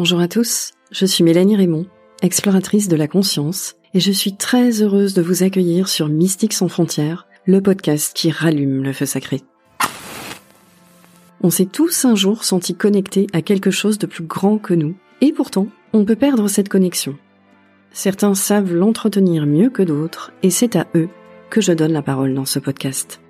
Bonjour à tous, je suis Mélanie Raymond, exploratrice de la conscience, et je suis très heureuse de vous accueillir sur Mystique sans frontières, le podcast qui rallume le feu sacré. On s'est tous un jour sentis connectés à quelque chose de plus grand que nous, et pourtant, on peut perdre cette connexion. Certains savent l'entretenir mieux que d'autres, et c'est à eux que je donne la parole dans ce podcast.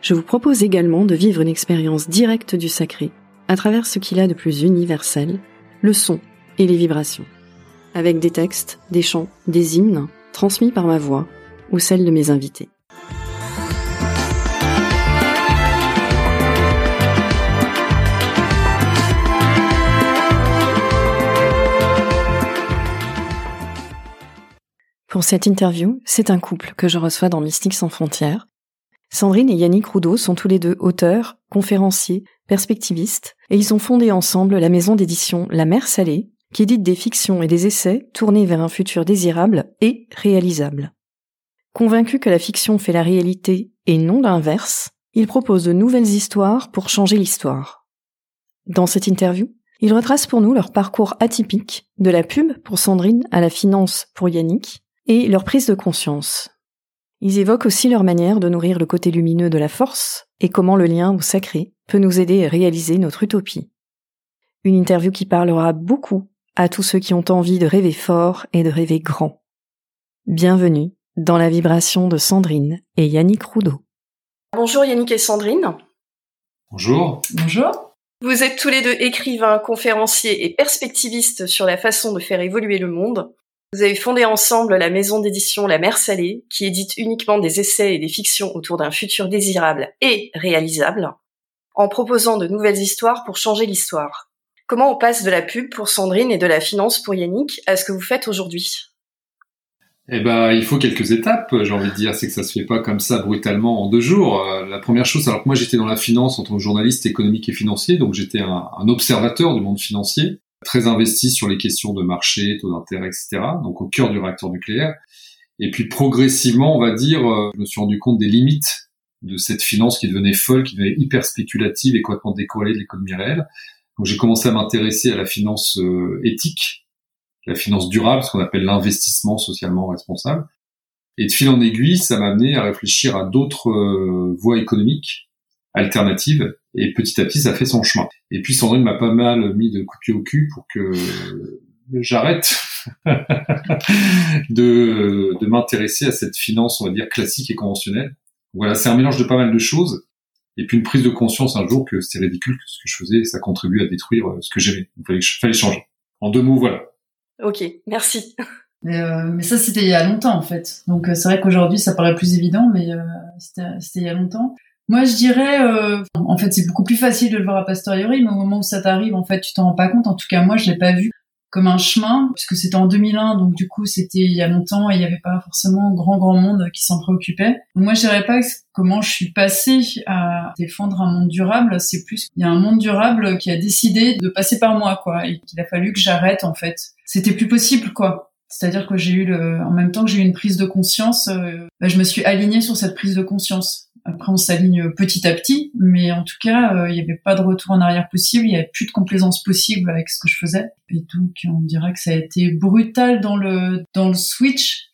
Je vous propose également de vivre une expérience directe du sacré, à travers ce qu'il a de plus universel, le son et les vibrations, avec des textes, des chants, des hymnes, transmis par ma voix ou celle de mes invités. Pour cette interview, c'est un couple que je reçois dans Mystique sans frontières. Sandrine et Yannick Roudot sont tous les deux auteurs, conférenciers, perspectivistes, et ils ont fondé ensemble la maison d'édition La Mer Salée, qui édite des fictions et des essais tournés vers un futur désirable et réalisable. Convaincus que la fiction fait la réalité et non l'inverse, ils proposent de nouvelles histoires pour changer l'histoire. Dans cette interview, ils retracent pour nous leur parcours atypique, de la pub pour Sandrine à la finance pour Yannick, et leur prise de conscience. Ils évoquent aussi leur manière de nourrir le côté lumineux de la force et comment le lien au sacré peut nous aider à réaliser notre utopie. Une interview qui parlera beaucoup à tous ceux qui ont envie de rêver fort et de rêver grand. Bienvenue dans la vibration de Sandrine et Yannick Roudot. Bonjour Yannick et Sandrine. Bonjour. Bonjour. Vous êtes tous les deux écrivains, conférenciers et perspectivistes sur la façon de faire évoluer le monde. Vous avez fondé ensemble la maison d'édition La Mer Salée, qui édite uniquement des essais et des fictions autour d'un futur désirable et réalisable, en proposant de nouvelles histoires pour changer l'histoire. Comment on passe de la pub pour Sandrine et de la finance pour Yannick à ce que vous faites aujourd'hui? Eh ben, il faut quelques étapes, j'ai envie de dire. C'est que ça se fait pas comme ça brutalement en deux jours. Euh, la première chose, alors que moi j'étais dans la finance en tant que journaliste économique et financier, donc j'étais un, un observateur du monde financier très investi sur les questions de marché, taux d'intérêt, etc. Donc au cœur du réacteur nucléaire. Et puis progressivement, on va dire, euh, je me suis rendu compte des limites de cette finance qui devenait folle, qui devenait hyper spéculative et complètement décorrélée de l'économie réelle. Donc j'ai commencé à m'intéresser à la finance euh, éthique, la finance durable, ce qu'on appelle l'investissement socialement responsable. Et de fil en aiguille, ça m'a amené à réfléchir à d'autres euh, voies économiques alternative. Et petit à petit, ça fait son chemin. Et puis Sandrine m'a pas mal mis de coups de pied au cul pour que j'arrête de, de m'intéresser à cette finance, on va dire, classique et conventionnelle. Voilà, c'est un mélange de pas mal de choses. Et puis une prise de conscience un jour que c'était ridicule ce que je faisais ça contribue à détruire euh, ce que j'aimais. Il fallait, fallait changer. En deux mots, voilà. Ok, merci. Mais, euh, mais ça, c'était il y a longtemps, en fait. Donc, euh, c'est vrai qu'aujourd'hui, ça paraît plus évident, mais euh, c'était il y a longtemps. Moi, je dirais, euh, en fait, c'est beaucoup plus facile de le voir a posteriori, mais au moment où ça t'arrive, en fait, tu t'en rends pas compte. En tout cas, moi, je l'ai pas vu comme un chemin, puisque c'était en 2001, donc du coup, c'était il y a longtemps et il n'y avait pas forcément grand grand monde qui s'en préoccupait. moi, je dirais pas comment je suis passée à défendre un monde durable. C'est plus il y a un monde durable qui a décidé de passer par moi, quoi, et qu'il a fallu que j'arrête, en fait. C'était plus possible, quoi. C'est-à-dire que j'ai eu le, en même temps que j'ai eu une prise de conscience, euh, bah, je me suis alignée sur cette prise de conscience. Après, on s'aligne petit à petit, mais en tout cas, euh, il n'y avait pas de retour en arrière possible, il n'y avait plus de complaisance possible avec ce que je faisais. Et donc, on dirait que ça a été brutal dans le dans le switch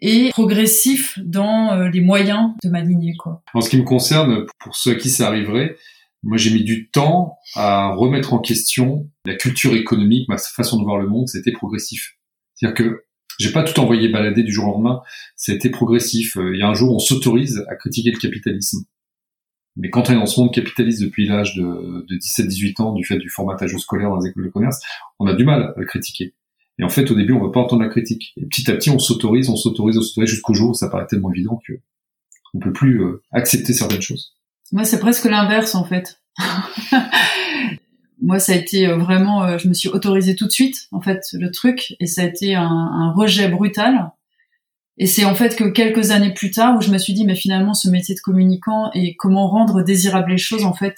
et progressif dans euh, les moyens de m'aligner. Quoi. En ce qui me concerne, pour ceux à qui ça arriverait, moi j'ai mis du temps à remettre en question la culture économique, ma façon de voir le monde, c'était progressif. C'est-à-dire que j'ai pas tout envoyé balader du jour au lendemain. C'était progressif. Euh, il y a un jour, on s'autorise à critiquer le capitalisme. Mais quand on est dans ce monde capitaliste depuis l'âge de, de 17-18 ans, du fait du formatage scolaire dans les écoles de commerce, on a du mal à le critiquer. Et en fait, au début, on veut pas entendre la critique. Et petit à petit, on s'autorise, on s'autorise, on s'autorise jusqu'au jour où ça paraît tellement évident que on peut plus euh, accepter certaines choses. Moi, c'est presque l'inverse, en fait. moi, ça a été euh, vraiment, euh, je me suis autorisée tout de suite, en fait, le truc, et ça a été un, rejet brutal. Et c'est en fait que quelques années plus tard où je me suis dit, mais finalement, ce métier de communicant et comment rendre désirables les choses, en fait,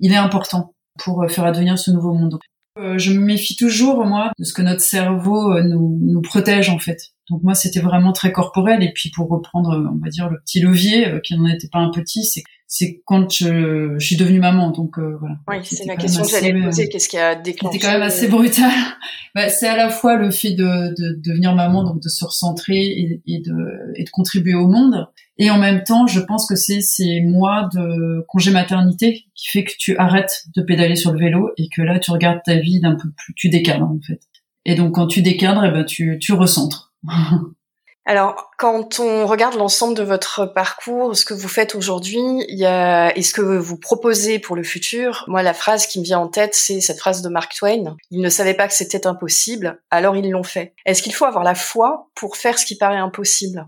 il est important pour euh, faire advenir ce nouveau monde. je me méfie toujours, moi, de ce que notre cerveau nous, nous protège, en fait. Donc moi, c'était vraiment très corporel. Et puis pour reprendre, on va dire, le petit levier, qui n'en était pas un petit, c'est c'est quand je, je, suis devenue maman. Donc euh, voilà. Oui, c'est la question que j'allais poser. Qu'est-ce qui a déclenché C'était quand même assez brutal. bah, c'est à la fois le fait de, de, devenir maman, donc de se recentrer et, et, de, et de contribuer au monde, et en même temps, je pense que c'est ces mois de congé maternité qui fait que tu arrêtes de pédaler sur le vélo et que là, tu regardes ta vie d'un peu plus, tu décadres en fait. Et donc, quand tu décadres, eh ben, tu, tu recentres. Alors, quand on regarde l'ensemble de votre parcours, ce que vous faites aujourd'hui, et ce que vous proposez pour le futur, moi, la phrase qui me vient en tête, c'est cette phrase de Mark Twain. Ils ne savaient pas que c'était impossible, alors ils l'ont fait. Est-ce qu'il faut avoir la foi pour faire ce qui paraît impossible?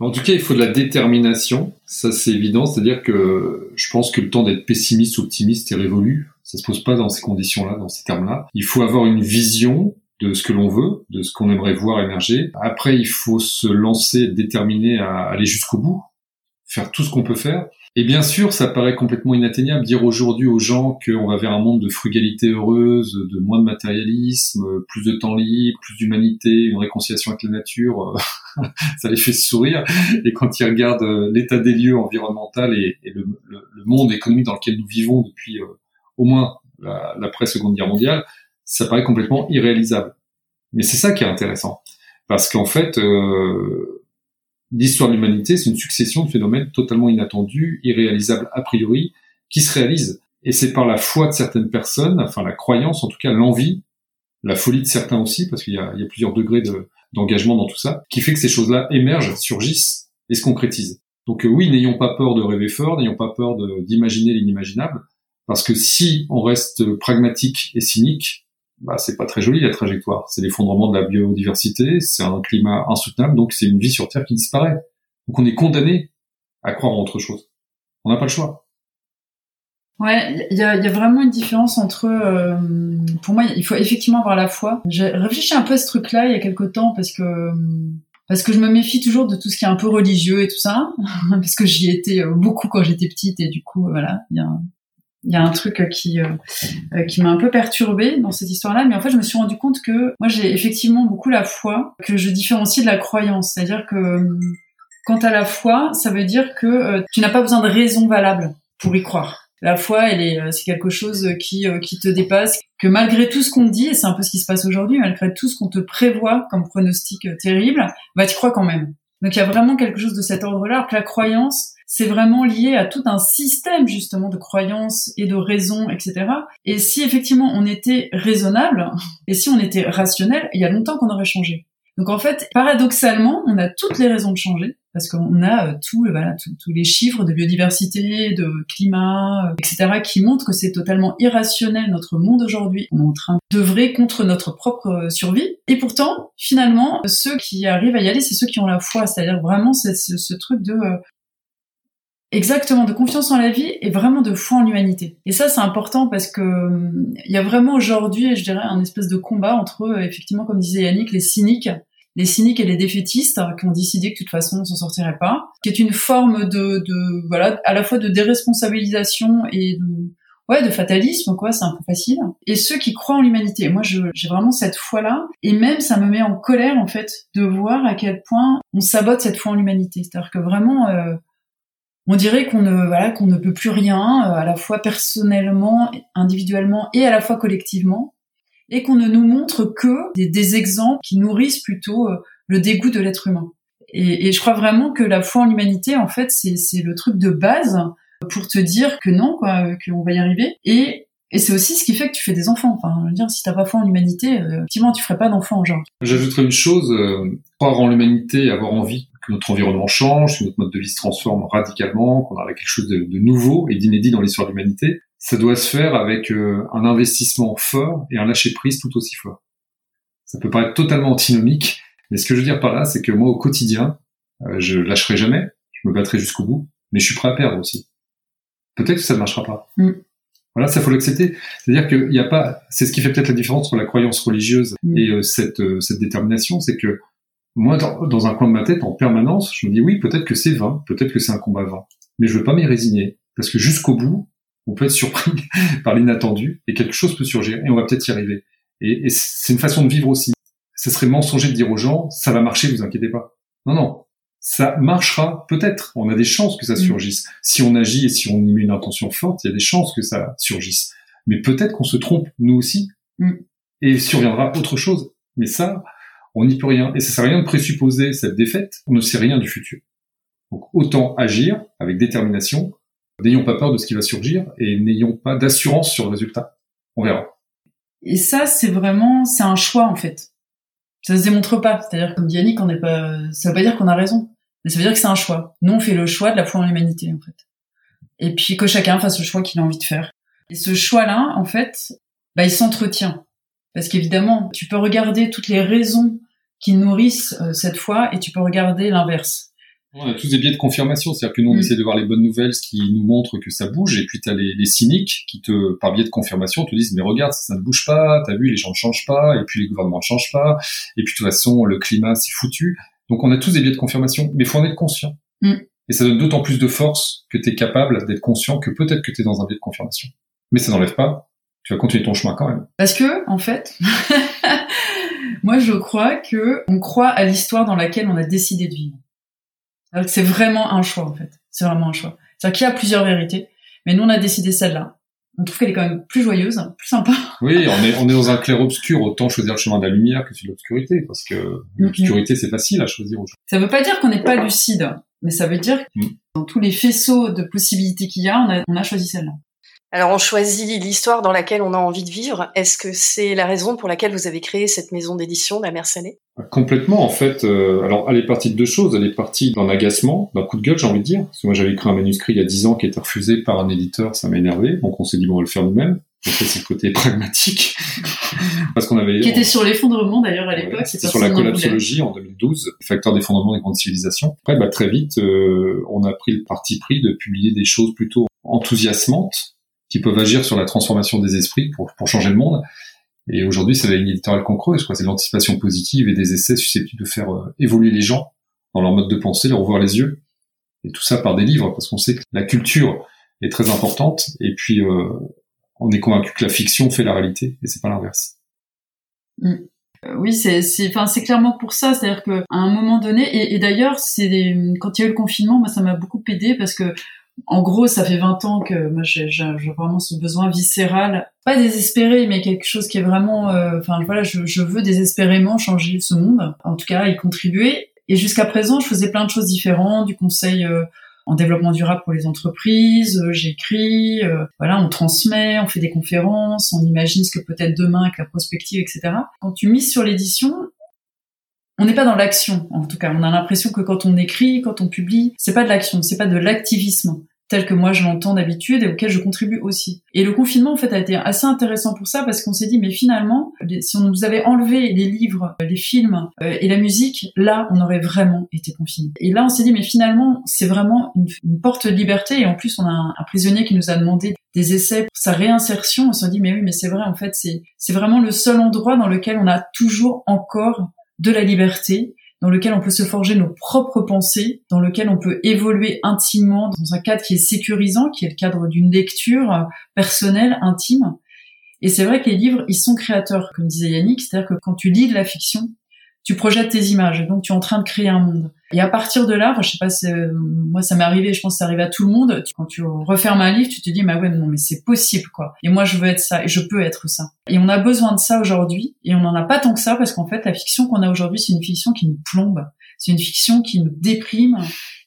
En tout cas, il faut de la détermination, ça c'est évident, c'est-à-dire que je pense que le temps d'être pessimiste optimiste est révolu, ça se pose pas dans ces conditions-là, dans ces termes-là. Il faut avoir une vision, de ce que l'on veut, de ce qu'on aimerait voir émerger. Après, il faut se lancer, être déterminé à aller jusqu'au bout, faire tout ce qu'on peut faire. Et bien sûr, ça paraît complètement inatteignable dire aujourd'hui aux gens qu'on va vers un monde de frugalité heureuse, de moins de matérialisme, plus de temps libre, plus d'humanité, une réconciliation avec la nature. ça les fait sourire. Et quand ils regardent euh, l'état des lieux environnemental et, le, monde économique dans lequel nous vivons depuis euh, au moins l'après-seconde guerre mondiale, ça paraît complètement irréalisable. Mais c'est ça qui est intéressant. Parce qu'en fait, euh, l'histoire de l'humanité, c'est une succession de phénomènes totalement inattendus, irréalisables a priori, qui se réalisent. Et c'est par la foi de certaines personnes, enfin la croyance, en tout cas l'envie, la folie de certains aussi, parce qu'il y, a, plusieurs degrés d'engagement dans tout ça, qui fait que ces choses-là émergent, surgissent et se concrétisent. Donc euh, oui, n'ayons pas peur de rêver fort, n'ayons pas peur d'imaginer l'inimaginable, parce que si on reste pragmatique et cynique, bah, c'est pas très joli la trajectoire. C'est l'effondrement de la biodiversité, c'est un climat insoutenable, donc c'est une vie sur Terre qui disparaît. Donc on est condamné à croire en autre chose. On n'a pas le choix. Ouais, il y a, y a, vraiment une différence entre. Euh, pour moi, il faut effectivement avoir la foi. J'ai réfléchi un peu à ce truc-là il y a quelque temps parce que parce que je me méfie toujours de tout ce qui est un peu religieux et tout ça, parce que j'y étais euh, beaucoup quand j'étais petite et du coup voilà, il y a il y a un truc qui euh, euh, qui m'a un peu perturbée dans cette histoire-là, mais en fait, je me suis rendu compte que moi, j'ai effectivement beaucoup la foi que je différencie de la croyance, c'est-à-dire que euh, quant à la foi, ça veut dire que tu n'as pas besoin de raison valable pour y croire. La foi, elle est, c'est quelque chose qui qui te dépasse, que malgré tout ce qu'on dit, et c'est un peu ce qui se passe aujourd'hui, malgré tout ce qu'on te prévoit comme pronostic terrible, bah tu crois quand même. Donc il y a vraiment quelque chose de cet ordre-là, que la croyance, c'est vraiment lié à tout un système justement de croyances et de raisons, etc. Et si effectivement on était raisonnable, et si on était rationnel, il y a longtemps qu'on aurait changé. Donc en fait, paradoxalement, on a toutes les raisons de changer parce qu'on a euh, voilà, tous les chiffres de biodiversité, de climat, euh, etc., qui montrent que c'est totalement irrationnel notre monde aujourd'hui. On est en train d'œuvrer contre notre propre euh, survie. Et pourtant, finalement, ceux qui arrivent à y aller, c'est ceux qui ont la foi, c'est-à-dire vraiment ce, truc de Exactement, de confiance en la vie et vraiment de foi en l'humanité. Et ça, c'est important parce que il y a vraiment aujourd'hui, je dirais, un espèce de combat entre, effectivement, comme disait Yannick, les cyniques, les cyniques et les défaitistes qui ont décidé que de toute façon on s'en sortirait pas, qui est une forme de, de voilà, à la fois de déresponsabilisation et de ouais de fatalisme quoi c'est un peu facile. Et ceux qui croient en l'humanité moi j'ai vraiment cette foi là et même ça me met en colère en fait de voir à quel point on sabote cette foi en l'humanité. C'est-à-dire que vraiment euh, on dirait qu'on ne voilà qu'on ne peut plus rien euh, à la fois personnellement, individuellement et à la fois collectivement, et qu'on ne nous montre que des, exemples qui nourrissent plutôt euh, le dégoût de l'être humain. Et, je crois vraiment que la foi en l'humanité, en fait, c'est le truc de base pour te dire que non, quoi, qu'on va y arriver. Et et c'est aussi ce qui fait que tu fais des enfants. Enfin, je veux dire, si t'as pas foi en l'humanité, euh, effectivement, tu ferais pas d'enfants, genre. J'ajouterais une chose, croire en l'humanité, avoir envie que notre environnement change, que notre mode de vie se transforme radicalement, qu'on a quelque chose de, nouveau et d'inédit dans l'histoire de l'humanité, ça doit se faire avec euh, un investissement fort et un lâcher-prise tout aussi fort. Ça peut paraître totalement antinomique, mais ce que je veux dire par là, c'est que moi, au quotidien, euh, je lâcherai jamais, je me battrai jusqu'au bout, mais je suis prêt à perdre aussi. Peut-être que ça ne marchera pas. Mm. Voilà, ça faut l'accepter. C'est-à-dire qu'il n'y a pas, c'est ce qui fait peut-être la différence entre la croyance religieuse mm. et euh, cette, cette détermination, c'est que moi, dans, un coin de ma tête, en permanence, je me dis oui, peut-être que c'est vain, peut-être que c'est un combat vain, mais je veux pas m'y résigner, parce que jusqu'au bout, on peut être surpris par l'inattendu et quelque chose peut surgir et on va peut-être y arriver. Et, c'est une façon de vivre aussi. Ce serait mensonger de dire aux gens ça va marcher, vous inquiétez pas. Non, non, ça marchera peut-être. On a des chances que ça mm. surgisse. Si on agit et si on y met une intention forte, il y a des chances que ça surgisse. Mais peut-être qu'on se trompe, nous aussi. Mm. Et surviendra autre chose. Mais ça, on n'y peut rien. Et ça sert à rien de présupposer cette défaite. On ne sait rien du futur. Donc autant agir avec détermination. N'ayons pas peur de ce qui va surgir et n'ayons pas d'assurance sur le résultat. On verra. Et ça, c'est vraiment, c'est un choix en fait. Ça se démontre pas. C'est-à-dire, comme dit Yannick, on n'est pas, ça veut pas dire qu'on a raison. Mais ça veut dire que c'est un choix. Nous, on fait le choix de la foi en l'humanité, en fait. Et puis que chacun fasse le choix qu'il a envie de faire. Et ce choix-là, en fait, bah, il s'entretient. Parce qu'évidemment, tu peux regarder toutes les raisons qui nourrissent euh, cette foi et tu peux regarder l'inverse. On a tous des biais de confirmation, c'est-à-dire que nous on mm. essaie de voir les bonnes nouvelles, ce qui nous montre que ça bouge, et puis tu as les, les, cyniques qui te, par biais de confirmation, te disent mais regarde ça, ne bouge pas, t'as vu les gens ne changent pas, et puis les gouvernements ne changent pas, et puis de toute façon le climat c'est foutu. Donc on a tous des biais de confirmation, mais faut en être conscient. Mm. Et ça donne d'autant plus de force que tu es capable d'être conscient que peut-être que tu es dans un biais de confirmation. Mais ça n'enlève pas, tu vas continuer ton chemin quand même. Parce que, en fait, moi je crois que on croit à l'histoire dans laquelle on a décidé de vivre. C'est vraiment un choix en fait. C'est vraiment un choix. C'est-à-dire qu'il y a plusieurs vérités, mais nous on a décidé celle-là on trouve qu'elle est quand même plus joyeuse, plus sympa. Oui, on est, on est dans un clair-obscur, autant choisir le chemin de la lumière que celui de l'obscurité, parce que l'obscurité, c'est facile à choisir aujourd'hui. Ça veut pas dire qu'on n'est pas lucide, mais ça veut dire que mm. dans tous les faisceaux de possibilités qu'il y a, on a, on a choisi celle-là. Alors on choisit l'histoire dans laquelle on a envie de vivre. Est-ce que c'est la raison pour laquelle vous avez créé cette maison d'édition, La Mer Salée Complètement, en fait. Euh, alors elle est partie de deux choses. Elle est partie d'un agacement, d'un coup de gueule, j'ai envie de dire. Parce que moi j'avais écrit un manuscrit il y a dix ans qui a été refusé par un éditeur, ça m'a énervé. Donc on s'est dit bon, on va le faire nous-mêmes. En fait, c'est le côté pragmatique. Parce qu'on avait... Qui était sur l'effondrement d'ailleurs à l'époque. c'était sur la collapsologie en 2012, facteur d'effondrement des grandes civilisations. Après, bah, très vite, euh, on a pris le parti pris de publier des choses plutôt enthousiasmantes qui peuvent agir sur la transformation des esprits pour, pour changer le monde. Et aujourd'hui, c'est la ligne éditoriale qu'on creuse, quoi. C'est l'anticipation positive et des essais susceptibles de faire euh, évoluer les gens dans leur mode de pensée, leur ouvrir les yeux. Et tout ça par des livres, parce qu'on sait que la culture est très importante. Et puis, euh, on est convaincu que la fiction fait la réalité, et c'est pas l'inverse. Mm. Euh, oui, c'est, enfin, c'est clairement pour ça. C'est-à-dire que à un moment donné, et, et d'ailleurs, c'est quand il y a eu le confinement, moi, ça m'a beaucoup aidé parce que en gros, ça fait 20 ans que moi j'ai, vraiment ce besoin viscéral, pas désespéré, mais quelque chose qui est vraiment, euh, enfin voilà, je, veux désespérément changer ce monde, en tout cas y contribuer. Et jusqu'à présent, je faisais plein de choses différentes, du conseil euh, en développement durable pour les entreprises, euh, j'écris, voilà, on transmet, on fait des conférences, on imagine ce que peut être demain avec la prospective, etc. Quand tu mises sur l'édition, on n'est pas dans l'action, en tout cas. On a l'impression que quand on écrit, quand on publie, c'est pas de l'action, c'est pas de l'activisme tel que moi je l'entends d'habitude et auquel je contribue aussi. Et le confinement en fait a été assez intéressant pour ça parce qu'on s'est dit mais finalement si on nous avait enlevé les livres, les films euh, et la musique, là on aurait vraiment été confiné. Et là on s'est dit mais finalement c'est vraiment une, porte de liberté et en plus on a un, un, prisonnier qui nous a demandé des essais pour sa réinsertion. On s'est dit mais oui mais c'est vrai en fait c'est vraiment le seul endroit dans lequel on a toujours encore de la liberté, dans lequel on peut se forger nos propres pensées, dans lequel on peut évoluer intimement dans un cadre qui est sécurisant, qui est le cadre d'une lecture personnelle, intime. Et c'est vrai que les livres, ils sont créateurs, comme disait Yannick, c'est-à-dire que quand tu lis de la fiction, tu projettes tes images, donc tu es en train de créer un monde. Et à partir de là, je sais pas, euh, moi ça m'est arrivé, je pense que ça arrive à tout le monde. Quand tu refermes un livre, tu te dis, mais ouais, non, mais c'est possible, quoi. Et moi, je veux être ça, et je peux être ça. Et on a besoin de ça aujourd'hui, et on n'en a pas tant que ça, parce qu'en fait, la fiction qu'on a aujourd'hui, c'est une fiction qui nous plombe. C'est une fiction qui nous déprime,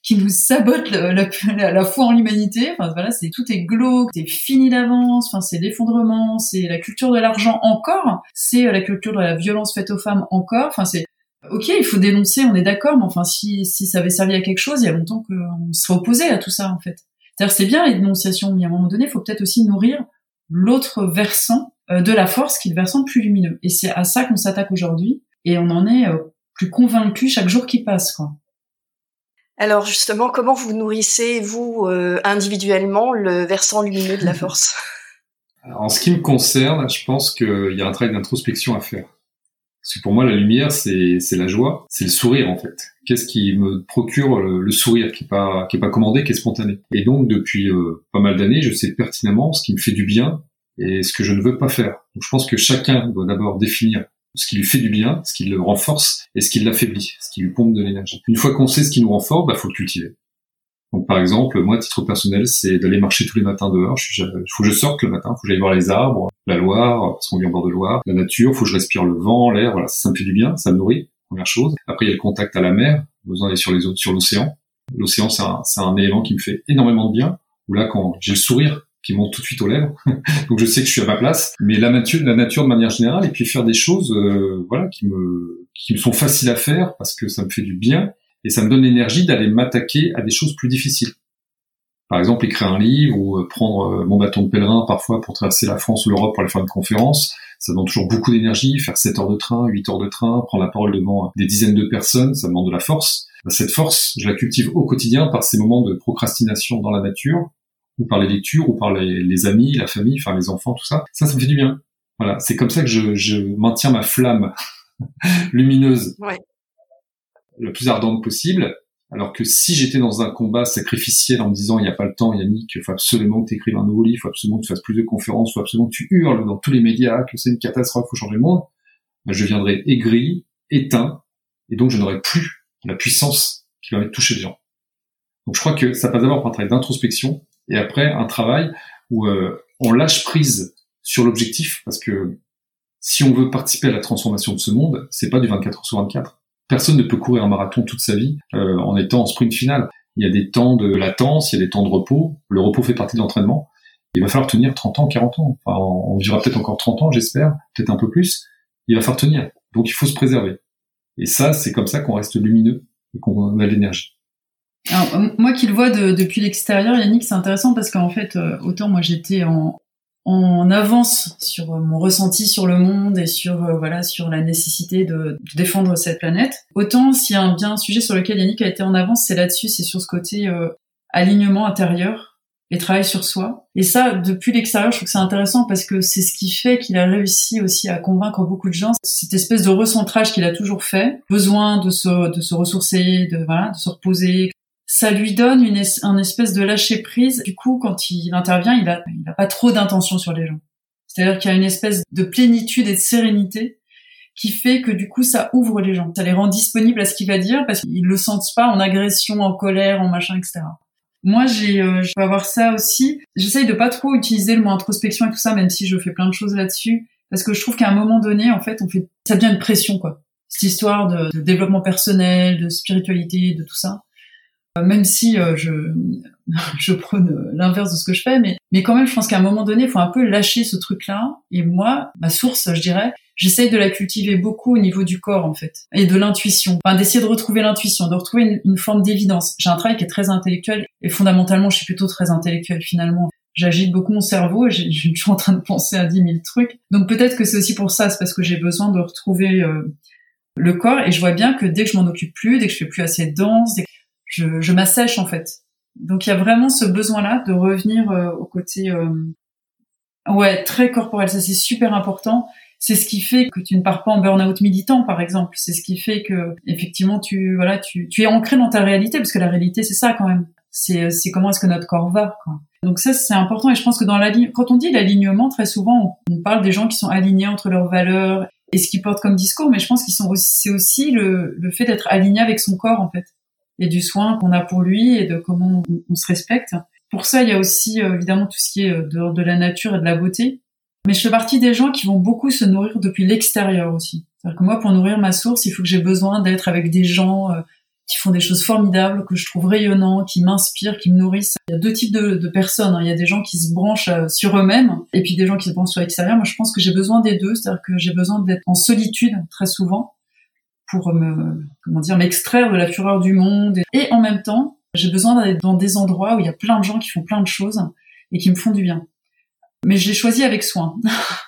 qui nous sabote la, la, foi en l'humanité. Enfin voilà, c'est tout est glauque, c'est fini d'avance. Enfin c'est l'effondrement, c'est la culture de l'argent encore, c'est la culture de la violence faite aux femmes encore. Enfin c'est ok, il faut dénoncer, on est d'accord, mais enfin si si ça avait servi à quelque chose, il y a longtemps qu'on serait opposé à tout ça en fait. C'est-à-dire c'est bien les dénonciations, mais à un moment donné, il faut peut-être aussi nourrir l'autre versant euh, de la force, qui est le versant plus lumineux. Et c'est à ça qu'on s'attaque aujourd'hui, et on en est euh, plus convaincu chaque jour qui passe, quoi. Alors justement, comment vous nourrissez, vous, euh, individuellement, le versant lumineux de la force? En ce qui me concerne, je pense qu'il y a un travail d'introspection à faire. Parce que pour moi, la lumière, c'est la joie, c'est le sourire en fait. Qu'est-ce qui me procure le, sourire, qui est pas qui est pas commandé, qui est spontané? Et donc depuis euh, pas mal d'années, je sais pertinemment ce qui me fait du bien et ce que je ne veux pas faire. Donc je pense que chacun doit d'abord définir ce qui lui fait du bien, ce qui le renforce et ce qui l'affaiblit, ce qui lui pompe de l'énergie. Une fois qu'on sait ce qui nous renforce, bah faut le cultiver. Donc par exemple, moi, à titre personnel, c'est d'aller marcher tous les matins dehors. Il faut que je sorte le matin, faut que j'aille voir les arbres, la Loire, parce qu'on vit en bord de Loire, la nature, faut que je respire le vent, l'air, voilà, ça, me fait du bien, ça me nourrit, première chose. Après, il y a le contact à la mer, besoin d'aller sur les sur l'océan. L'océan, c'est un, un élément qui me fait énormément de bien. Ou là, quand j'ai le sourire qui monte tout de suite aux lèvres, donc je sais que je suis à ma place. Mais la nature, la nature de manière générale, et puis faire des choses, euh, voilà, qui me qui me sont faciles à faire parce que ça me fait du bien et ça me donne l'énergie d'aller m'attaquer à des choses plus difficiles. Par exemple, écrire un livre ou euh, prendre euh, mon bâton de pèlerin parfois pour traverser la France ou l'Europe pour aller faire une conférence, ça demande toujours beaucoup d'énergie, faire 7 heures de train, 8 heures de train, prendre la parole devant des dizaines de personnes, ça demande de la force. Cette force, je la cultive au quotidien par ces moments de procrastination dans la nature, ou par les lectures, ou par les, amis, la famille, enfin les enfants, tout ça. Ça, ça me fait du bien. Voilà, c'est comme ça que je, je maintiens ma flamme lumineuse ouais le plus ardente possible. Alors que si j'étais dans un combat sacrificiel en me disant il n'y a pas le temps, Yannick, il faut absolument que tu écrives un nouveau livre, il faut absolument que tu fasses plus de conférences, il faut absolument que tu hurles dans tous les médias que c'est une catastrophe, il faut changer le monde, ben, je viendrais aigri, éteint, et donc je n'aurais plus la puissance qui va me toucher les gens. Donc je crois que ça passe d'abord par un travail d'introspection, et après un travail où euh, on lâche prise sur l'objectif, parce que si on veut participer à la transformation de ce monde, c'est pas du 24 heures sur 24 Personne ne peut courir un marathon toute sa vie euh, en étant en sprint final. Il y a des temps de latence, il y a des temps de repos. Le repos fait partie de l'entraînement. Il va falloir tenir 30 ans, 40 ans. Enfin, on vivra peut-être encore 30 ans, j'espère, peut-être un peu plus. Il va falloir tenir. Donc il faut se préserver. Et ça, c'est comme ça qu'on reste lumineux et qu'on a l'énergie. Alors, moi qui le vois depuis l'extérieur, Yannick, c'est intéressant parce qu'en fait, euh, autant moi j'étais en, en avance sur euh, mon ressenti sur le monde et sur euh, voilà sur la nécessité de, défendre cette planète. Autant s'il y a un bien un sujet sur lequel Yannick a été en avance, c'est là-dessus, c'est sur ce côté euh, alignement intérieur et travail sur soi. Et ça, depuis l'extérieur, je trouve que c'est intéressant parce que c'est ce qui fait qu'il a réussi aussi à convaincre beaucoup de gens. Cette espèce de recentrage qu'il a toujours fait, besoin de se, de se ressourcer, de voilà, de se reposer, ça lui donne une un espèce de lâcher prise. Du coup, quand il intervient, il a, pas trop d'intention sur les gens. C'est-à-dire qu'il y a une espèce de plénitude et de sérénité qui fait que du coup, ça ouvre les gens. Ça les rend disponibles à ce qu'il va dire parce qu'ils le sentent pas en agression, en colère, en machin, etc. Moi, j'ai, euh, je peux avoir ça aussi. J'essaye de pas trop utiliser le mot introspection et tout ça, même si je fais plein de choses là-dessus, parce que je trouve qu'à un moment donné, en fait, on fait, ça devient une pression, quoi. Cette histoire de développement personnel, de spiritualité, de tout ça même si euh, je, je prône l'inverse de ce que je fais, mais, mais quand même, je pense qu'à un moment donné, il faut un peu lâcher ce truc-là. Et moi, ma source, je dirais, j'essaye de la cultiver beaucoup au niveau du corps, en fait, et de l'intuition. Enfin, d'essayer de retrouver l'intuition, de retrouver une, forme d'évidence. J'ai un travail qui est très intellectuel, et fondamentalement, je suis plutôt très intellectuel, finalement. J'agite beaucoup mon cerveau, je suis en train de penser à dix mille trucs. Donc peut-être que c'est aussi pour ça, c'est parce que j'ai besoin de retrouver euh, le corps, et je vois bien que dès que je m'en occupe plus, dès que je fais plus assez de danse, dès je, je m'assèche en fait. Donc il y a vraiment ce besoin-là de revenir euh, au côté euh, ouais très corporel. Ça c'est super important. C'est ce qui fait que tu ne pars pas en burn-out militant, par exemple. C'est ce qui fait que effectivement tu voilà tu, tu es ancré dans ta réalité parce que la réalité c'est ça quand même. C'est c'est comment est-ce que notre corps va. Quoi. Donc ça c'est important et je pense que dans la quand on dit l'alignement très souvent on, parle des gens qui sont alignés entre leurs valeurs et ce qu'ils portent comme discours, mais je pense qu'ils sont c'est aussi le, le fait d'être aligné avec son corps en fait et du soin qu'on a pour lui et de comment on, se respecte. Pour ça, il y a aussi euh, évidemment tout ce qui est euh, dehors de la nature et de la beauté. Mais je fais partie des gens qui vont beaucoup se nourrir depuis l'extérieur aussi. C'est-à-dire que moi, pour nourrir ma source, il faut que j'ai besoin d'être avec des gens euh, qui font des choses formidables, que je trouve rayonnants, qui m'inspirent, qui me nourrissent. Il y a deux types de, de personnes. Hein. Il y a des gens qui se branchent sur eux-mêmes et puis des gens qui se branchent sur l'extérieur. Moi, je pense que j'ai besoin des deux. C'est-à-dire que j'ai besoin d'être en solitude très souvent pour me, comment dire, m'extraire de la fureur du monde. Et en même temps, j'ai besoin d'être dans des endroits où il y a plein de gens qui font plein de choses et qui me font du bien. Mais je l'ai choisi avec soin.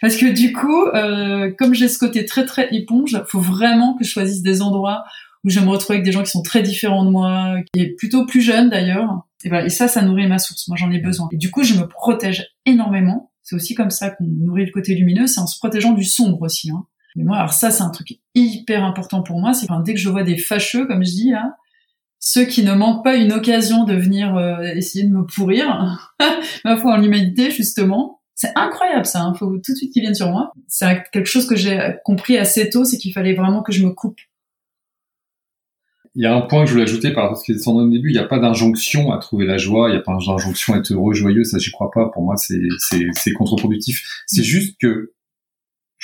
Parce que du coup, euh, comme j'ai ce côté très très éponge, faut vraiment que je choisisse des endroits où je me retrouver avec des gens qui sont très différents de moi, est plutôt plus jeunes d'ailleurs. Et, voilà. et ça, ça nourrit ma source. Moi, j'en ai besoin. Et du coup, je me protège énormément. C'est aussi comme ça qu'on nourrit le côté lumineux, c'est en se protégeant du sombre aussi. Hein. Mais moi, alors ça, c'est un truc hyper important pour moi. C'est dès que je vois des fâcheux, comme je dis là, ceux qui ne manquent pas une occasion de venir euh, essayer de me pourrir, ma foi en l'humanité justement, C'est incroyable ça, il faut tout de suite qu'ils viennent sur moi. C'est quelque chose que j'ai compris assez tôt, c'est qu'il fallait vraiment que je me coupe. Il y a un point que je voulais ajouter par rapport à ce qui est au début, il n'y a pas d'injonction à trouver la joie, il n'y a pas d'injonction à être heureux, joyeux, ça j'y crois pas, pour moi c'est, c'est, contre-productif. C'est mm. juste que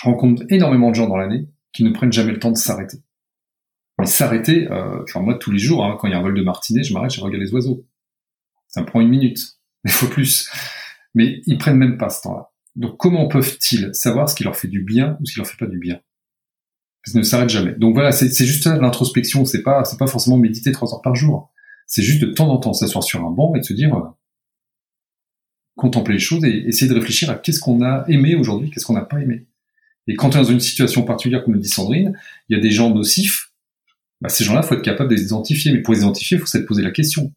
je rencontre énormément de gens dans l'année qui ne prennent jamais le temps de s'arrêter. Mais s'arrêter, euh, enfin moi tous les jours, hein, quand il y a un vol de martinet, je m'arrête, je regarde les oiseaux. Ça me prend une minute, des fois plus. Mais ils prennent même pas ce temps-là. Donc comment peuvent-ils savoir ce qui leur fait du bien ou ce qui leur fait pas du bien? Ça ne s'arrête jamais. Donc voilà, c'est juste l'introspection. C'est pas, c'est pas forcément méditer trois heures par jour. C'est juste de temps en temps s'asseoir sur un banc et de se dire, euh, contempler les choses et essayer de réfléchir à qu'est-ce qu'on a aimé aujourd'hui, qu'est-ce qu'on n'a pas aimé. Et quand on est dans une situation particulière, comme le dit Sandrine, il y a des gens nocifs. Bah, ces gens-là, faut être capable de les identifier. Mais pour les identifier, il faut se poser la question.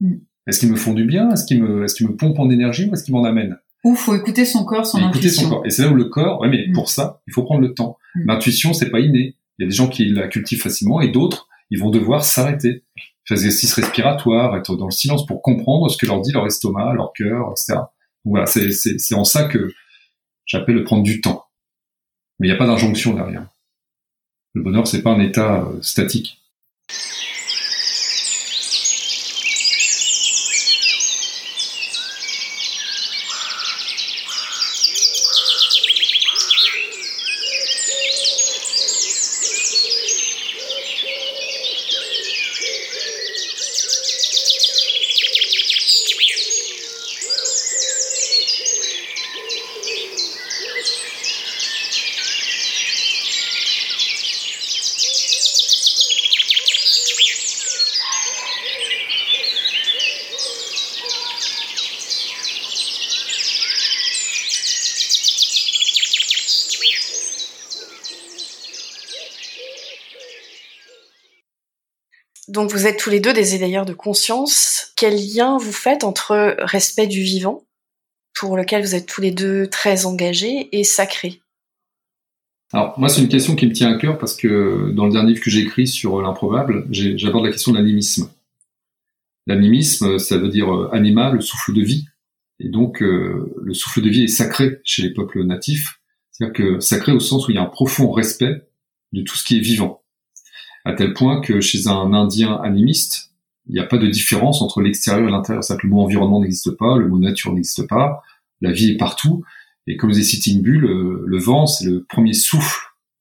Mm. Est-ce qu'ils me font du bien? Est-ce qu'ils me, est-ce qu'ils me pompent en énergie ou est-ce qu'ils m'en amènent? Ou faut écouter son corps, son intuition. Écouter son corps. Et c'est là où le corps, ouais, mais mm. pour ça, il faut prendre le temps. Mm. L'intuition, c'est pas inné. Il y a des gens qui la cultivent facilement et d'autres, ils vont devoir s'arrêter, faire des exercices respiratoires, être dans le silence pour comprendre ce que leur dit leur estomac, leur cœur, etc. Donc voilà, c'est, c'est, c'est en ça que j'appelle le prendre du temps. Mais il n'y a pas d'injonction derrière. Le bonheur, c'est pas un état euh, statique. Donc vous êtes tous les deux des éveilleurs de conscience. Quel lien vous faites entre respect du vivant, pour lequel vous êtes tous les deux très engagés, et sacré? Alors moi c'est une question qui me tient à cœur parce que dans le dernier livre que j'ai écrit sur l'improbable, j'aborde la question de l'animisme. L'animisme, ça veut dire euh, animal, le souffle de vie. Et donc euh, le souffle de vie est sacré chez les peuples natifs. C'est-à-dire que sacré au sens où il y a un profond respect de tout ce qui est vivant à tel point que chez un Indien animiste, il n'y a pas de différence entre l'extérieur et l'intérieur. C'est-à-dire que le mot environnement n'existe pas, le mot nature n'existe pas, la vie est partout. Et comme vous avez cité une bulle, le, vent, c'est le premier souffle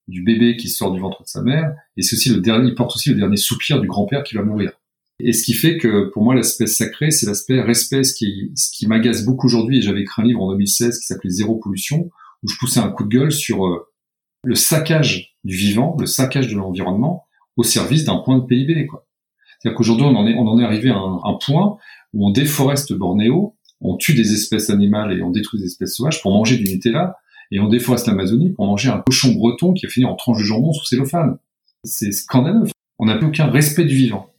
du bébé qui sort du ventre de sa mère, et c'est aussi le dernier, il porte aussi le dernier soupir du grand-père qui va mourir. Et ce qui fait que pour moi l'aspect sacré, c'est l'aspect respect, ce qui, ce qui m'agace beaucoup aujourd'hui. Et j'avais écrit un livre en 2016 qui s'appelait Zéro pollution, où je poussais un coup de gueule sur euh, le saccage du vivant, le saccage de l'environnement, au service d'un point de PIB. C'est-à-dire qu'aujourd'hui, on en est, on en est arrivé à un, point où on déforeste Bornéo, on tue des espèces animales et on détruit des espèces sauvages pour manger du Nutella, et on déforeste l'Amazonie pour manger un cochon breton qui a fini en tranche de jambon sous cellophane. C'est scandaleux. On n'a plus aucun respect du vivant.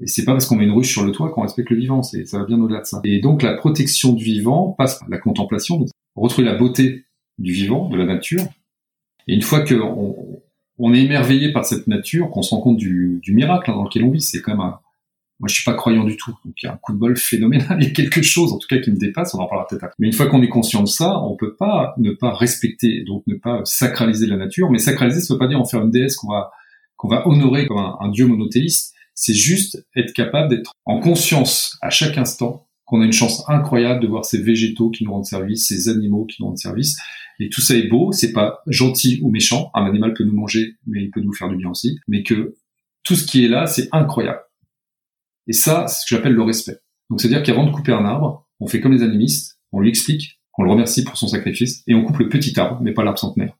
Et c'est pas parce qu'on met une ruche sur le toit qu'on respecte le vivant, c'est, ça va bien au-delà de ça. Et donc la protection du vivant passe par la contemplation, retrouver la beauté du vivant, de la nature. Et une fois que on, est émerveillé par cette nature, qu'on se rend compte du, miracle hein, dans lequel on vit. C'est quand même un... Moi, je suis pas croyant du tout. Donc, il y a un coup de bol phénoménal. Il y a quelque chose, en tout cas, qui me dépasse. On en parlera peut-être après. Mais une fois qu'on est conscient de ça, on peut pas ne pas respecter, donc ne pas sacraliser la nature. Mais sacraliser, ça veut pas dire en faire une déesse qu'on va, qu'on va honorer comme un, un dieu monothéiste. C'est juste être capable d'être en conscience à chaque instant qu'on a une chance incroyable de voir ces végétaux qui nous rendent service, ces animaux qui nous rendent service, et tout ça est beau, c'est pas gentil ou méchant, un animal peut nous manger, mais il peut nous faire du bien aussi, mais que tout ce qui est là, c'est incroyable. Et ça, c'est ce que j'appelle le respect. Donc c'est-à-dire qu'avant de couper un arbre, on fait comme les animistes, on lui explique, on le remercie pour son sacrifice, et on coupe le petit arbre, mais pas l'arbre centenaire.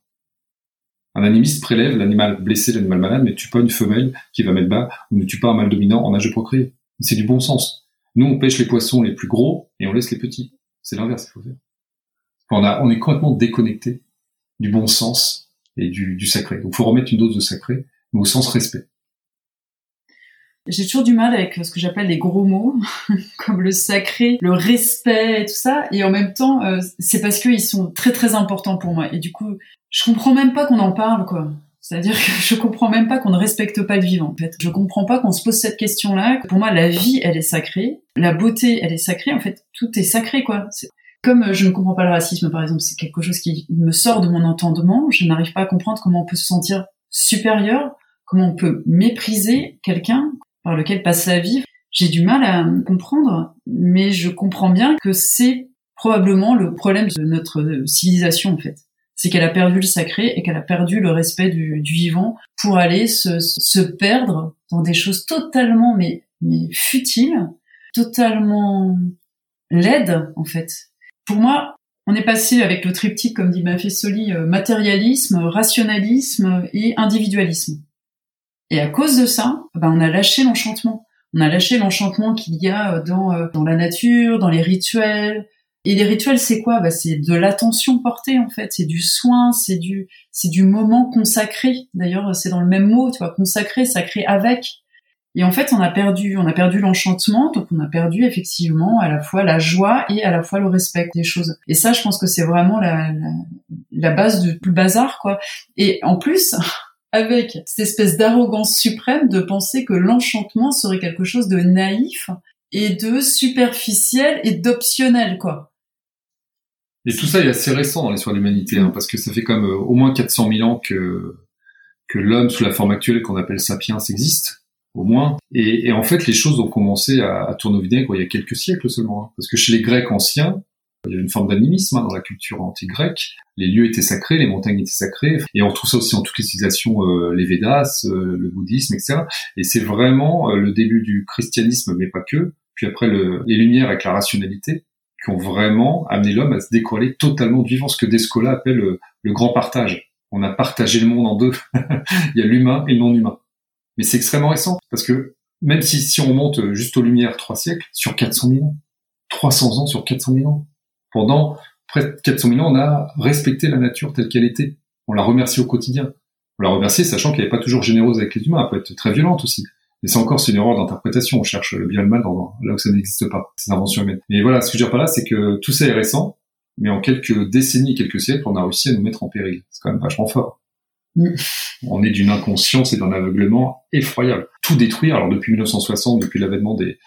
Un animiste prélève l'animal blessé, l'animal malade, mais tue pas une femelle qui va mettre bas, ou ne tue pas un mâle dominant en âge de procréer. C'est du bon sens. Nous, on pêche les poissons les plus gros et on laisse les petits. C'est l'inverse, il faut faire. On, est complètement déconnecté du bon sens et du, sacré. Donc, faut remettre une dose de sacré, mais au sens respect. J'ai toujours du mal avec ce que j'appelle les gros mots, comme le sacré, le respect et tout ça. Et en même temps, euh, c'est parce qu'ils sont très très importants pour moi. Et du coup, je comprends même pas qu'on en parle, quoi. C'est-à-dire que je comprends même pas qu'on ne respecte pas le vivant, en fait. Je comprends pas qu'on se pose cette question-là. Pour moi, la vie, elle est sacrée. La beauté, elle est sacrée. En fait, tout est sacré, quoi Comme je ne comprends pas le racisme, par exemple, c'est quelque chose qui me sort de mon entendement, je n'arrive pas à comprendre comment on peut se sentir supérieur, comment on peut mépriser quelqu'un par lequel passe sa vie. J'ai du mal à comprendre, mais je comprends bien que c'est probablement le problème de notre civilisation, en fait. C'est qu'elle a perdu le sacré et qu'elle a perdu le respect du, vivant pour aller se, se perdre dans des choses totalement mais, mais futiles, totalement laides, en fait pour moi, on est passé avec le triptyque, comme dit Maffesoli, euh, matérialisme, rationalisme et individualisme. Et à cause de ça, ben on a lâché l'enchantement. On a lâché l'enchantement qu'il y a dans, euh, dans la nature, dans les rituels. Et les rituels, c'est quoi? Bah, C'est de l'attention portée, en fait. C'est du soin, c'est du, c'est du moment consacré. D'ailleurs, c'est dans le même mot, tu vois, consacré, sacré avec. Et en fait, on a perdu, on a perdu l'enchantement, donc on a perdu effectivement à la fois la joie et à la fois le respect des choses. Et ça, je pense que c'est vraiment la, la, la base du bazar, quoi. Et en plus, avec cette espèce d'arrogance suprême de penser que l'enchantement serait quelque chose de naïf et de superficiel et d'optionnel, quoi. Et tout ça est assez récent dans l'histoire de l'humanité, hein, parce que ça fait comme euh, au moins 400 000 ans que que l'homme sous la forme actuelle qu'on appelle sapiens existe au moins. Et, et, en fait, les choses ont commencé à, à tourner au vinaigre il y a quelques siècles seulement. Hein. Parce que chez les Grecs anciens, il y avait une forme d'animisme hein, dans la culture anti-grecque. Les lieux étaient sacrés, les montagnes étaient sacrées. Et on retrouve ça aussi dans toutes les civilisations, euh, les Védas, euh, le bouddhisme, etc. Et c'est vraiment euh, le début du christianisme, mais pas que. Puis après, le, les Lumières avec la rationalité, qui ont vraiment amené l'homme à se décoller totalement du vivant, ce que Descola appelle le grand partage. On a partagé le monde en deux. il y a l'humain et le non-humain. Mais c'est extrêmement récent, parce que même si, si on monte juste aux Lumières trois siècles, sur 400 000 ans, 300 ans sur 400 000 ans, pendant près de 400 000 ans, on a respecté la nature telle qu'elle était. On l'a remercié au quotidien. On l'a remercié sachant qu'elle n'est pas toujours généreuse avec les humains, elle peut être très violente aussi. Mais c'est encore, c'est une erreur d'interprétation. On cherche le bien et le mal dans, là où ça n'existe pas. C'est une invention humaine. Mais voilà, ce que je veux dire par là, c'est que tout ça est récent, mais en quelques décennies, quelques siècles, on a réussi à nous mettre en péril. C'est quand même vachement fort. Mm. On est d'une inconscience et d'un aveuglement effroyable. Tout détruire, alors depuis 1960, depuis l'avènement des,